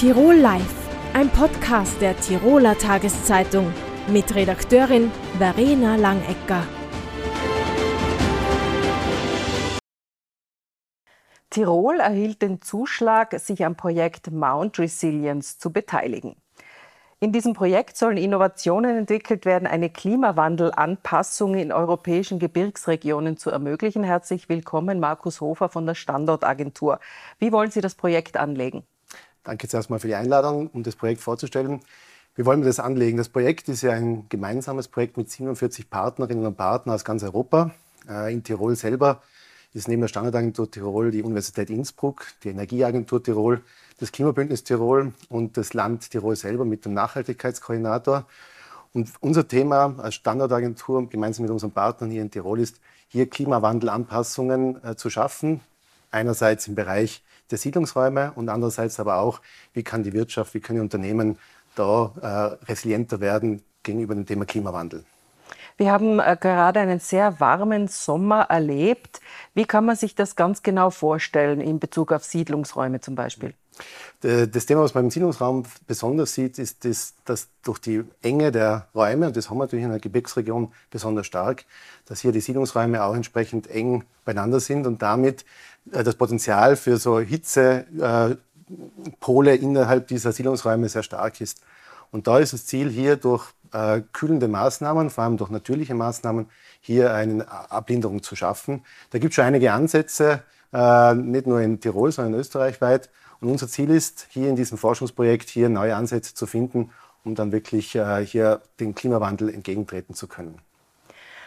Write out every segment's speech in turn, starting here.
Tirol Live, ein Podcast der Tiroler Tageszeitung mit Redakteurin Verena Langecker. Tirol erhielt den Zuschlag, sich am Projekt Mount Resilience zu beteiligen. In diesem Projekt sollen Innovationen entwickelt werden, eine Klimawandelanpassung in europäischen Gebirgsregionen zu ermöglichen. Herzlich willkommen, Markus Hofer von der Standortagentur. Wie wollen Sie das Projekt anlegen? Danke zuerst mal für die Einladung, um das Projekt vorzustellen. Wie wollen wir das anlegen? Das Projekt ist ja ein gemeinsames Projekt mit 47 Partnerinnen und Partnern aus ganz Europa. Äh, in Tirol selber ist neben der Standortagentur Tirol die Universität Innsbruck, die Energieagentur Tirol, das Klimabündnis Tirol und das Land Tirol selber mit dem Nachhaltigkeitskoordinator. Und unser Thema als Standortagentur gemeinsam mit unseren Partnern hier in Tirol ist, hier Klimawandelanpassungen äh, zu schaffen. Einerseits im Bereich der Siedlungsräume und andererseits aber auch, wie kann die Wirtschaft, wie können die Unternehmen da äh, resilienter werden gegenüber dem Thema Klimawandel. Wir haben äh, gerade einen sehr warmen Sommer erlebt. Wie kann man sich das ganz genau vorstellen in Bezug auf Siedlungsräume zum Beispiel? Das Thema, was man im Siedlungsraum besonders sieht, ist, das, dass durch die Enge der Räume, und das haben wir natürlich in der Gebirgsregion besonders stark, dass hier die Siedlungsräume auch entsprechend eng beieinander sind und damit äh, das Potenzial für so Hitzepole äh, innerhalb dieser Siedlungsräume sehr stark ist. Und da ist das Ziel hier durch äh, kühlende Maßnahmen, vor allem durch natürliche Maßnahmen, hier eine Ablinderung zu schaffen. Da gibt es schon einige Ansätze, äh, nicht nur in Tirol, sondern österreichweit. Und unser Ziel ist, hier in diesem Forschungsprojekt hier neue Ansätze zu finden, um dann wirklich äh, hier dem Klimawandel entgegentreten zu können.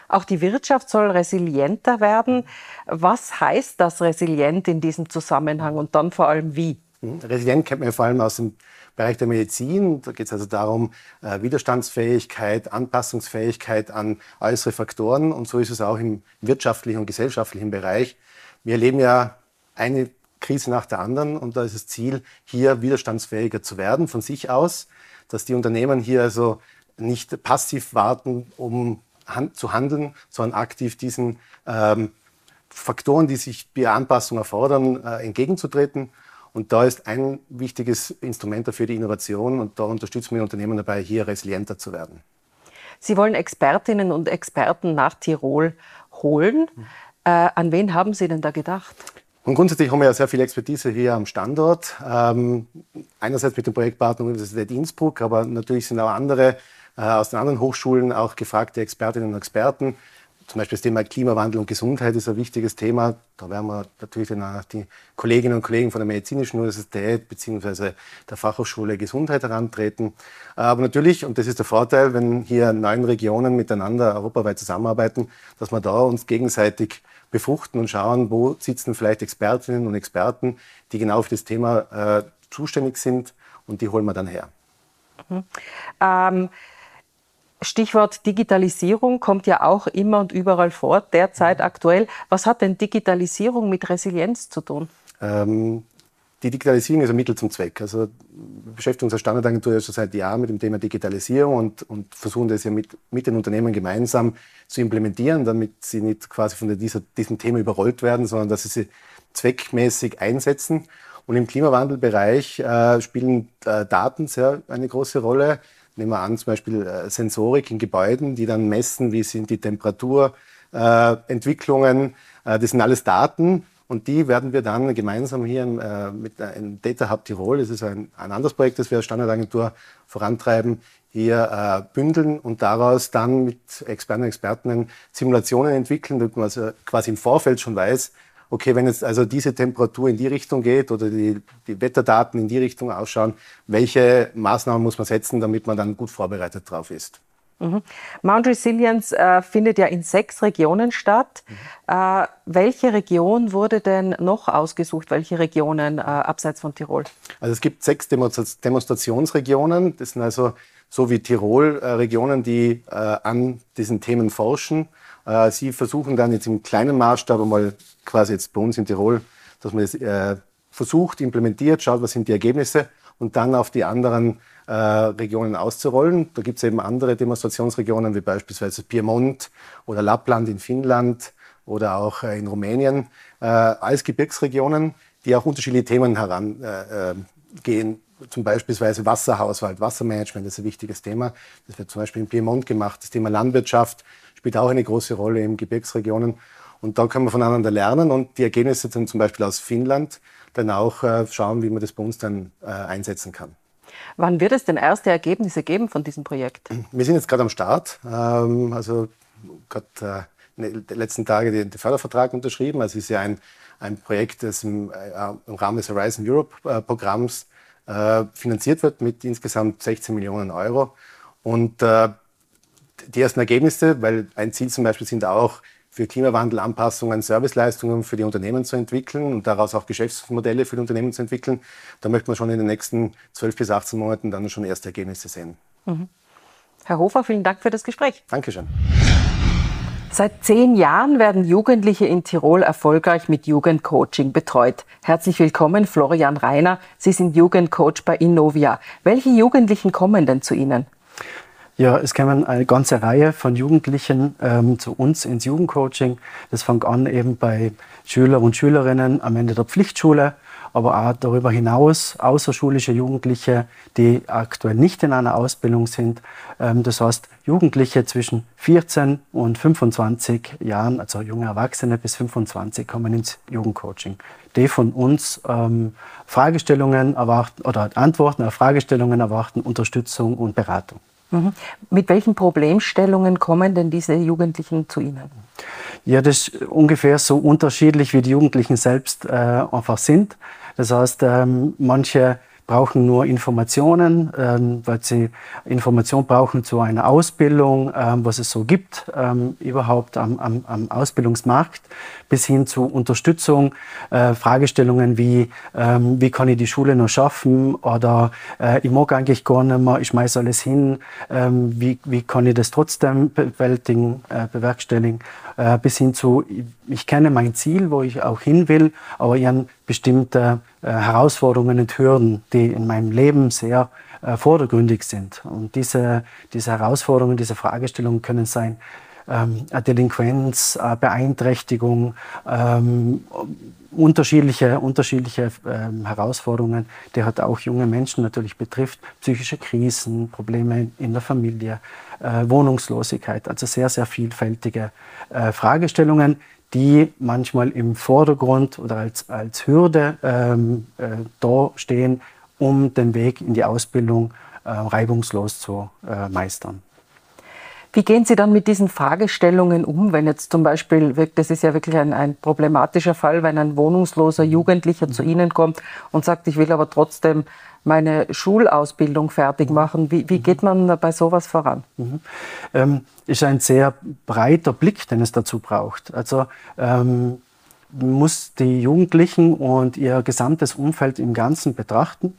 Auch die Wirtschaft soll resilienter werden. Was heißt das resilient in diesem Zusammenhang und dann vor allem wie? Mhm. Resilient kennt man vor allem aus dem Bereich der Medizin. Da geht es also darum, äh, Widerstandsfähigkeit, Anpassungsfähigkeit an äußere Faktoren. Und so ist es auch im wirtschaftlichen und gesellschaftlichen Bereich. Wir erleben ja eine Krise nach der anderen. Und da ist das Ziel, hier widerstandsfähiger zu werden von sich aus, dass die Unternehmen hier also nicht passiv warten, um zu handeln, sondern aktiv diesen ähm, Faktoren, die sich bei Anpassung erfordern, äh, entgegenzutreten. Und da ist ein wichtiges Instrument dafür die Innovation und da unterstützen wir die Unternehmen dabei, hier resilienter zu werden. Sie wollen Expertinnen und Experten nach Tirol holen. Mhm. Äh, an wen haben Sie denn da gedacht? Und grundsätzlich haben wir ja sehr viel Expertise hier am Standort. Ähm, einerseits mit dem Projektpartner Universität Innsbruck, aber natürlich sind auch andere aus den anderen Hochschulen auch gefragte Expertinnen und Experten. Zum Beispiel das Thema Klimawandel und Gesundheit ist ein wichtiges Thema. Da werden wir natürlich dann auch die Kolleginnen und Kollegen von der Medizinischen Universität bzw. der Fachhochschule Gesundheit herantreten. Aber natürlich, und das ist der Vorteil, wenn hier neun Regionen miteinander europaweit zusammenarbeiten, dass wir da uns gegenseitig befruchten und schauen, wo sitzen vielleicht Expertinnen und Experten, die genau für das Thema äh, zuständig sind und die holen wir dann her. Mhm. Ähm, Stichwort Digitalisierung kommt ja auch immer und überall vor, derzeit mhm. aktuell. Was hat denn Digitalisierung mit Resilienz zu tun? Ähm, die Digitalisierung ist ein Mittel zum Zweck. Also wir beschäftigen uns als Standardagentur ja schon seit Jahren mit dem Thema Digitalisierung und, und versuchen das ja mit, mit den Unternehmen gemeinsam zu implementieren, damit sie nicht quasi von dieser, diesem Thema überrollt werden, sondern dass sie sie zweckmäßig einsetzen. Und im Klimawandelbereich äh, spielen äh, Daten sehr eine große Rolle. Nehmen wir an, zum Beispiel äh, Sensorik in Gebäuden, die dann messen, wie sind die Temperaturentwicklungen. Äh, das sind alles Daten, und die werden wir dann gemeinsam hier äh, mit einem Data Hub Tirol, das ist ein, ein anderes Projekt, das wir als Standardagentur vorantreiben, hier äh, bündeln und daraus dann mit Experten und Experten Simulationen entwickeln, damit man also quasi im Vorfeld schon weiß, okay, wenn jetzt also diese Temperatur in die Richtung geht oder die, die Wetterdaten in die Richtung ausschauen, welche Maßnahmen muss man setzen, damit man dann gut vorbereitet drauf ist. Mhm. Mount Resilience äh, findet ja in sechs Regionen statt. Mhm. Äh, welche Region wurde denn noch ausgesucht? Welche Regionen äh, abseits von Tirol? Also es gibt sechs Demonstrationsregionen. Das sind also so wie Tirol äh, Regionen, die äh, an diesen Themen forschen. Äh, sie versuchen dann jetzt im kleinen Maßstab einmal quasi jetzt bei uns in Tirol, dass man das versucht, implementiert, schaut, was sind die Ergebnisse und dann auf die anderen äh, Regionen auszurollen. Da gibt es eben andere Demonstrationsregionen wie beispielsweise Piemont oder Lappland in Finnland oder auch äh, in Rumänien äh, als Gebirgsregionen, die auch unterschiedliche Themen herangehen. Äh, zum beispielsweise Wasserhaushalt, Wassermanagement ist ein wichtiges Thema. Das wird zum Beispiel in Piemont gemacht. Das Thema Landwirtschaft spielt auch eine große Rolle in Gebirgsregionen. Und da können wir voneinander lernen und die Ergebnisse dann zum Beispiel aus Finnland dann auch äh, schauen, wie man das bei uns dann äh, einsetzen kann. Wann wird es denn erste Ergebnisse geben von diesem Projekt? Wir sind jetzt gerade am Start. Ähm, also gerade äh, in den letzten Tagen den, Fördervertrag unterschrieben. Also es ist ja ein, ein Projekt, das im, im Rahmen des Horizon Europe Programms äh, finanziert wird mit insgesamt 16 Millionen Euro. Und die ersten Ergebnisse, weil ein Ziel zum Beispiel sind auch für Klimawandelanpassungen Serviceleistungen für die Unternehmen zu entwickeln und daraus auch Geschäftsmodelle für die Unternehmen zu entwickeln. Da möchte man schon in den nächsten 12 bis 18 Monaten dann schon erste Ergebnisse sehen. Mhm. Herr Hofer, vielen Dank für das Gespräch. Dankeschön. Seit zehn Jahren werden Jugendliche in Tirol erfolgreich mit Jugendcoaching betreut. Herzlich willkommen, Florian Reiner. Sie sind Jugendcoach bei Innovia. Welche Jugendlichen kommen denn zu Ihnen? Ja, es kommen eine ganze Reihe von Jugendlichen ähm, zu uns ins Jugendcoaching. Das fängt an eben bei Schüler und Schülerinnen am Ende der Pflichtschule, aber auch darüber hinaus außerschulische Jugendliche, die aktuell nicht in einer Ausbildung sind. Ähm, das heißt, Jugendliche zwischen 14 und 25 Jahren, also junge Erwachsene bis 25, kommen ins Jugendcoaching. Die von uns ähm, Fragestellungen erwarten oder Antworten auf Fragestellungen erwarten, Unterstützung und Beratung. Mhm. Mit welchen Problemstellungen kommen denn diese Jugendlichen zu Ihnen? Ja, das ist ungefähr so unterschiedlich, wie die Jugendlichen selbst äh, einfach sind. Das heißt, ähm, manche brauchen nur Informationen, ähm, weil sie Informationen brauchen zu einer Ausbildung, ähm, was es so gibt, ähm, überhaupt am, am, am, Ausbildungsmarkt, bis hin zu Unterstützung, äh, Fragestellungen wie, ähm, wie kann ich die Schule noch schaffen? Oder äh, ich mag eigentlich gar nicht mehr, ich schmeiße alles hin, ähm, wie, wie kann ich das trotzdem bewältigen, äh, bewerkstelligen, äh, bis hin zu, ich, ich kenne mein Ziel, wo ich auch hin will, aber ich bestimmte äh, Herausforderungen und Hürden, die in meinem Leben sehr äh, vordergründig sind. Und diese, diese Herausforderungen, diese Fragestellungen können sein, ähm, Delinquenz, äh, Beeinträchtigung, ähm, unterschiedliche, unterschiedliche ähm, Herausforderungen, die hat auch junge Menschen natürlich betrifft, psychische Krisen, Probleme in der Familie, äh, Wohnungslosigkeit, also sehr, sehr vielfältige äh, Fragestellungen, die manchmal im Vordergrund oder als, als Hürde ähm, äh, da stehen, um den Weg in die Ausbildung äh, reibungslos zu äh, meistern. Wie gehen Sie dann mit diesen Fragestellungen um, wenn jetzt zum Beispiel, das ist ja wirklich ein, ein problematischer Fall, wenn ein wohnungsloser Jugendlicher zu Ihnen kommt und sagt, ich will aber trotzdem meine Schulausbildung fertig machen. Wie, wie geht man bei sowas voran? Mhm. Ähm, ist ein sehr breiter Blick, den es dazu braucht. Also ähm, muss die Jugendlichen und ihr gesamtes Umfeld im Ganzen betrachten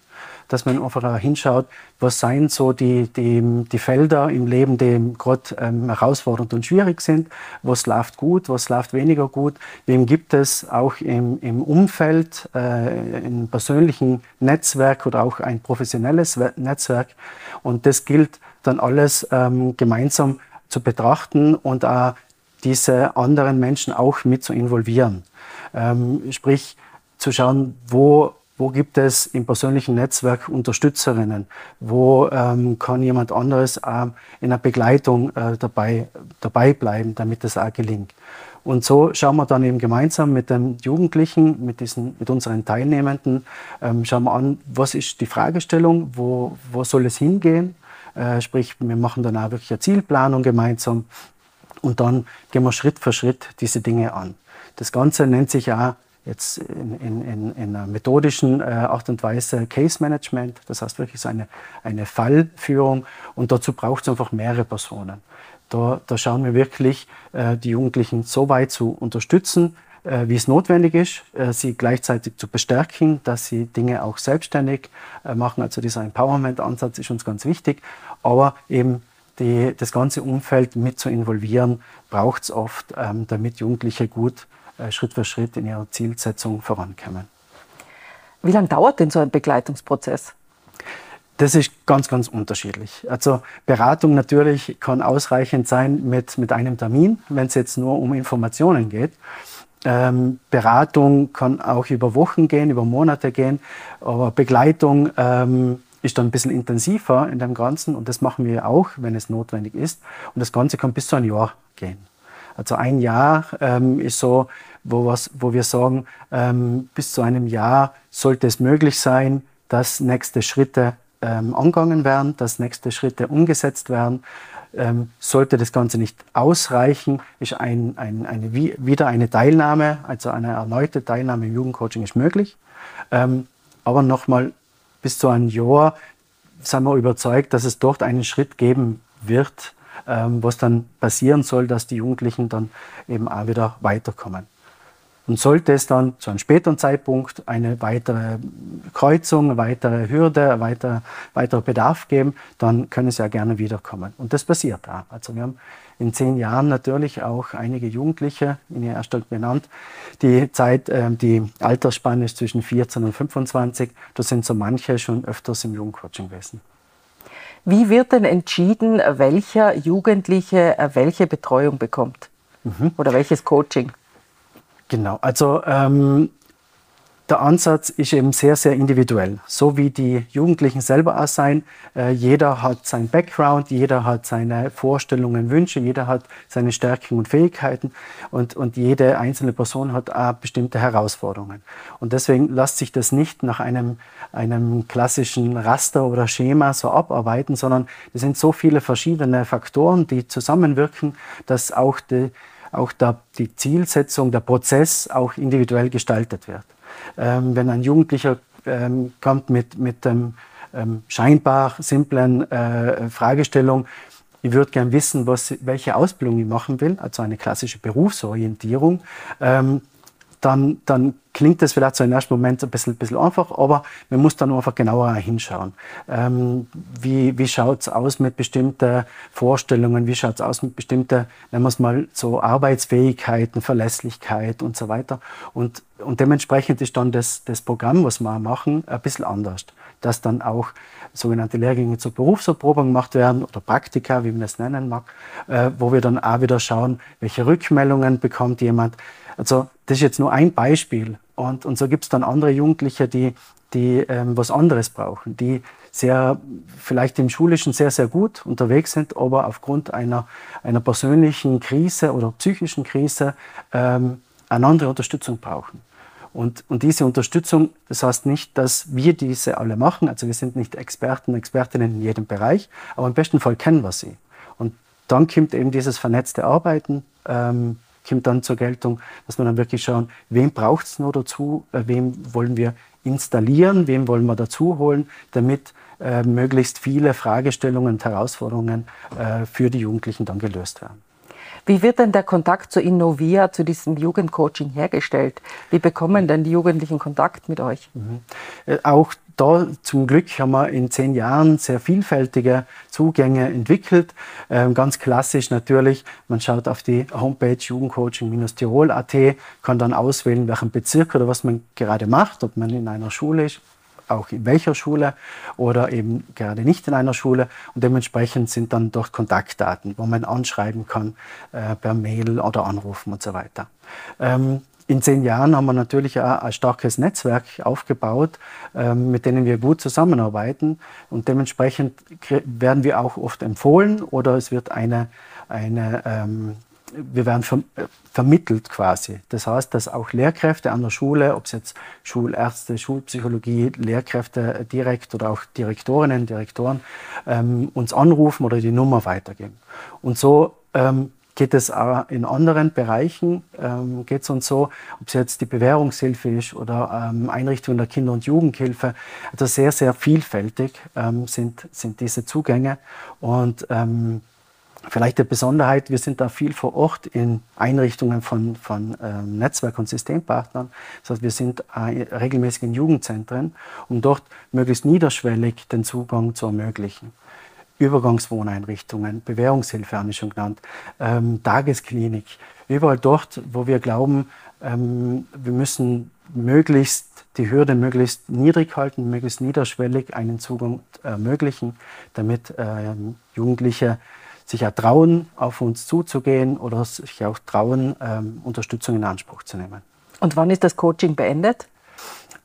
dass man einfach hinschaut, was seien so die, die, die Felder im Leben, die gerade ähm, herausfordernd und schwierig sind, was läuft gut, was läuft weniger gut, wem gibt es auch im, im Umfeld, äh, im persönlichen Netzwerk oder auch ein professionelles Netzwerk. Und das gilt dann alles ähm, gemeinsam zu betrachten und auch diese anderen Menschen auch mit zu involvieren. Ähm, sprich, zu schauen, wo wo gibt es im persönlichen Netzwerk Unterstützerinnen? Wo ähm, kann jemand anderes äh, in der Begleitung äh, dabei, dabei bleiben, damit es auch gelingt? Und so schauen wir dann eben gemeinsam mit den Jugendlichen, mit, diesen, mit unseren Teilnehmenden, ähm, schauen wir an, was ist die Fragestellung, wo, wo soll es hingehen? Äh, sprich, wir machen dann auch wirklich eine Zielplanung gemeinsam und dann gehen wir Schritt für Schritt diese Dinge an. Das Ganze nennt sich auch jetzt in, in, in einer methodischen äh, Art und Weise Case Management, das heißt wirklich so eine, eine Fallführung und dazu braucht es einfach mehrere Personen. Da, da schauen wir wirklich, äh, die Jugendlichen so weit zu unterstützen, äh, wie es notwendig ist, sie gleichzeitig zu bestärken, dass sie Dinge auch selbstständig machen. Also dieser Empowerment-Ansatz ist uns ganz wichtig, aber eben die, das ganze Umfeld mit zu involvieren, braucht es oft, ähm, damit Jugendliche gut Schritt für Schritt in ihrer Zielsetzung vorankommen. Wie lange dauert denn so ein Begleitungsprozess? Das ist ganz, ganz unterschiedlich. Also Beratung natürlich kann ausreichend sein mit, mit einem Termin, wenn es jetzt nur um Informationen geht. Ähm, Beratung kann auch über Wochen gehen, über Monate gehen, aber Begleitung ähm, ist dann ein bisschen intensiver in dem Ganzen und das machen wir auch, wenn es notwendig ist. Und das Ganze kann bis zu ein Jahr gehen. Also ein Jahr ähm, ist so, wo, was, wo wir sagen, ähm, bis zu einem Jahr sollte es möglich sein, dass nächste Schritte ähm, angegangen werden, dass nächste Schritte umgesetzt werden. Ähm, sollte das Ganze nicht ausreichen, ist ein, ein, eine, wieder eine Teilnahme, also eine erneute Teilnahme im Jugendcoaching ist möglich. Ähm, aber nochmal bis zu einem Jahr sind wir überzeugt, dass es dort einen Schritt geben wird, ähm, was dann passieren soll, dass die Jugendlichen dann eben auch wieder weiterkommen. Und sollte es dann zu einem späteren Zeitpunkt eine weitere Kreuzung, eine weitere Hürde, ein weiterer, weiterer Bedarf geben, dann können sie ja gerne wiederkommen. Und das passiert da. Also wir haben in zehn Jahren natürlich auch einige Jugendliche, in ihr erst benannt. Die Zeit, äh, die Altersspanne ist zwischen 14 und 25. Da sind so manche schon öfters im Jugendcoaching gewesen. Wie wird denn entschieden, welcher Jugendliche äh, welche Betreuung bekommt? Mhm. Oder welches Coaching? Genau, also ähm, der Ansatz ist eben sehr, sehr individuell. So wie die Jugendlichen selber auch sein. Äh, jeder hat sein Background, jeder hat seine Vorstellungen, Wünsche, jeder hat seine Stärken und Fähigkeiten und, und jede einzelne Person hat auch bestimmte Herausforderungen. Und deswegen lässt sich das nicht nach einem, einem klassischen Raster oder Schema so abarbeiten, sondern es sind so viele verschiedene Faktoren, die zusammenwirken, dass auch die, auch der, die Zielsetzung, der Prozess auch individuell gestaltet wird. Ähm, wenn ein Jugendlicher ähm, kommt mit, mit ähm, scheinbar simplen äh, Fragestellung, ich würde gern wissen, was, welche Ausbildung ich machen will, also eine klassische Berufsorientierung, ähm, dann, dann klingt das vielleicht so im ersten Moment ein bisschen, bisschen einfach, aber man muss dann einfach genauer hinschauen. Ähm, wie wie schaut es aus mit bestimmten Vorstellungen, wie schaut es aus mit bestimmten, nennen wir es mal so Arbeitsfähigkeiten, Verlässlichkeit und so weiter. Und, und dementsprechend ist dann das, das Programm, was wir machen, ein bisschen anders. Dass dann auch sogenannte Lehrgänge zur Berufserprobung gemacht werden oder Praktika, wie man das nennen mag, äh, wo wir dann auch wieder schauen, welche Rückmeldungen bekommt jemand, also das ist jetzt nur ein Beispiel. Und, und so gibt es dann andere Jugendliche, die, die ähm, was anderes brauchen, die sehr, vielleicht im Schulischen sehr, sehr gut unterwegs sind, aber aufgrund einer, einer persönlichen Krise oder psychischen Krise ähm, eine andere Unterstützung brauchen. Und, und diese Unterstützung, das heißt nicht, dass wir diese alle machen, also wir sind nicht Experten, Expertinnen in jedem Bereich, aber im besten Fall kennen wir sie. Und dann kommt eben dieses vernetzte Arbeiten, ähm, kommt dann zur Geltung, dass wir dann wirklich schauen, wem braucht es nur dazu, äh, wem wollen wir installieren, wem wollen wir dazu holen, damit äh, möglichst viele Fragestellungen und Herausforderungen äh, für die Jugendlichen dann gelöst werden. Wie wird denn der Kontakt zu Innovia, zu diesem Jugendcoaching hergestellt? Wie bekommen denn die Jugendlichen Kontakt mit euch? Mhm. Äh, auch da zum Glück haben wir in zehn Jahren sehr vielfältige Zugänge entwickelt. Ähm, ganz klassisch natürlich, man schaut auf die Homepage jugendcoaching-tirol.at, kann dann auswählen, welchen Bezirk oder was man gerade macht, ob man in einer Schule ist, auch in welcher Schule oder eben gerade nicht in einer Schule. Und dementsprechend sind dann dort Kontaktdaten, wo man anschreiben kann äh, per Mail oder anrufen und so weiter. Ähm, in zehn Jahren haben wir natürlich auch ein starkes Netzwerk aufgebaut, ähm, mit denen wir gut zusammenarbeiten. Und dementsprechend werden wir auch oft empfohlen oder es wird eine, eine ähm, wir werden äh, vermittelt quasi. Das heißt, dass auch Lehrkräfte an der Schule, ob es jetzt Schulärzte, Schulpsychologie, Lehrkräfte direkt oder auch Direktorinnen, Direktoren, ähm, uns anrufen oder die Nummer weitergeben. Und so ähm, geht es auch in anderen Bereichen, ähm, geht es uns so, ob es jetzt die Bewährungshilfe ist oder ähm, Einrichtungen der Kinder- und Jugendhilfe. Also sehr, sehr vielfältig ähm, sind, sind diese Zugänge. Und ähm, vielleicht eine Besonderheit, wir sind da viel vor Ort in Einrichtungen von, von ähm, Netzwerk- und Systempartnern. Das heißt, wir sind äh, regelmäßig in Jugendzentren, um dort möglichst niederschwellig den Zugang zu ermöglichen. Übergangswohneinrichtungen, Bewährungshilfe habe ich schon genannt, ähm, Tagesklinik, überall dort, wo wir glauben, ähm, wir müssen möglichst die Hürde möglichst niedrig halten, möglichst niederschwellig einen Zugang ermöglichen, damit ähm, Jugendliche sich auch trauen, auf uns zuzugehen oder sich auch trauen, ähm, Unterstützung in Anspruch zu nehmen. Und wann ist das Coaching beendet?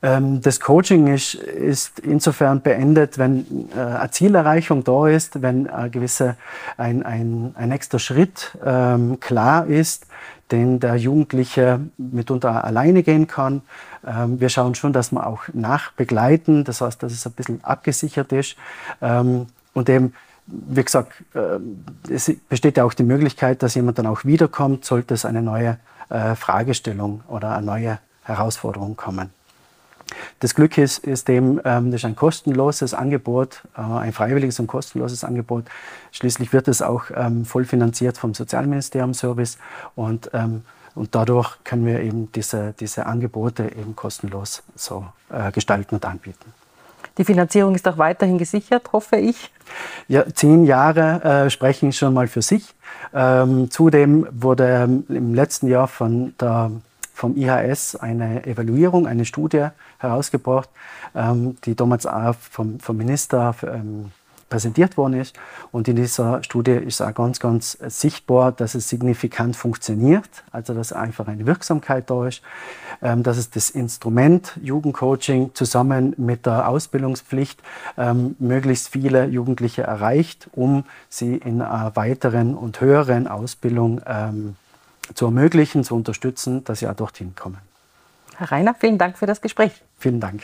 Ähm, das Coaching ist, ist, insofern beendet, wenn äh, eine Zielerreichung da ist, wenn ein gewisser, ein, ein, ein nächster Schritt ähm, klar ist, den der Jugendliche mitunter alleine gehen kann. Ähm, wir schauen schon, dass wir auch nachbegleiten, das heißt, dass es ein bisschen abgesichert ist. Ähm, und eben, wie gesagt, äh, es besteht ja auch die Möglichkeit, dass jemand dann auch wiederkommt, sollte es eine neue äh, Fragestellung oder eine neue Herausforderung kommen. Das Glück ist, ist dem, ähm, das ist ein kostenloses Angebot, äh, ein freiwilliges und kostenloses Angebot. Schließlich wird es auch ähm, voll finanziert vom Sozialministerium Service und, ähm, und dadurch können wir eben diese, diese Angebote eben kostenlos so gestalten und anbieten. Die Finanzierung ist auch weiterhin gesichert, hoffe ich. Ja, zehn Jahre äh, sprechen schon mal für sich. Ähm, zudem wurde im letzten Jahr von der vom IHS eine Evaluierung, eine Studie herausgebracht, ähm, die damals auch vom, vom Minister ähm, präsentiert worden ist. Und in dieser Studie ist auch ganz, ganz sichtbar, dass es signifikant funktioniert, also dass einfach eine Wirksamkeit da ist, ähm, dass es das Instrument Jugendcoaching zusammen mit der Ausbildungspflicht ähm, möglichst viele Jugendliche erreicht, um sie in einer weiteren und höheren Ausbildung ähm, zu ermöglichen, zu unterstützen, dass sie auch dorthin kommen. Herr Reiner, vielen Dank für das Gespräch. Vielen Dank.